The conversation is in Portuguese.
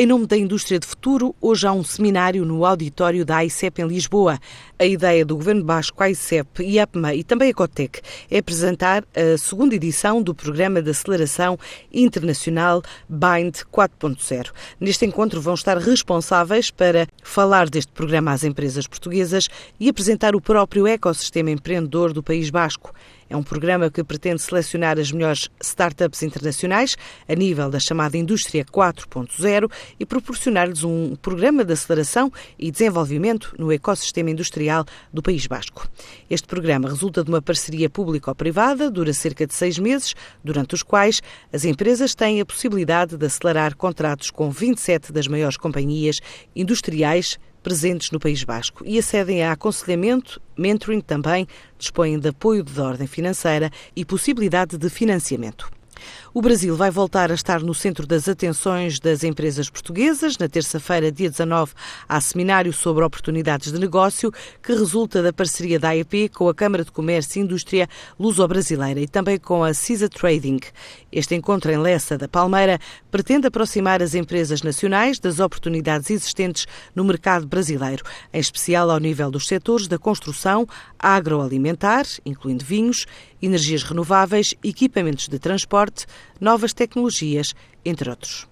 Em nome da indústria de futuro, hoje há um seminário no auditório da AICEP em Lisboa. A ideia do Governo Basco, AICEP e a APMA e também a COTEC é apresentar a segunda edição do Programa de Aceleração Internacional BIND 4.0. Neste encontro vão estar responsáveis para falar deste programa às empresas portuguesas e apresentar o próprio ecossistema empreendedor do País Basco. É um programa que pretende selecionar as melhores startups internacionais a nível da chamada Indústria 4.0 e proporcionar-lhes um programa de aceleração e desenvolvimento no ecossistema industrial do País Basco. Este programa resulta de uma parceria público-privada, dura cerca de seis meses, durante os quais as empresas têm a possibilidade de acelerar contratos com 27 das maiores companhias industriais presentes no País Basco e acedem a aconselhamento, mentoring também, dispõem de apoio de ordem financeira e possibilidade de financiamento. O Brasil vai voltar a estar no centro das atenções das empresas portuguesas. Na terça-feira, dia 19, há seminário sobre oportunidades de negócio que resulta da parceria da AEP com a Câmara de Comércio e Indústria Luso-Brasileira e também com a CISA Trading. Este encontro em Lessa da Palmeira pretende aproximar as empresas nacionais das oportunidades existentes no mercado brasileiro, em especial ao nível dos setores da construção, agroalimentar, incluindo vinhos, energias renováveis, equipamentos de transporte, novas tecnologias, entre outros.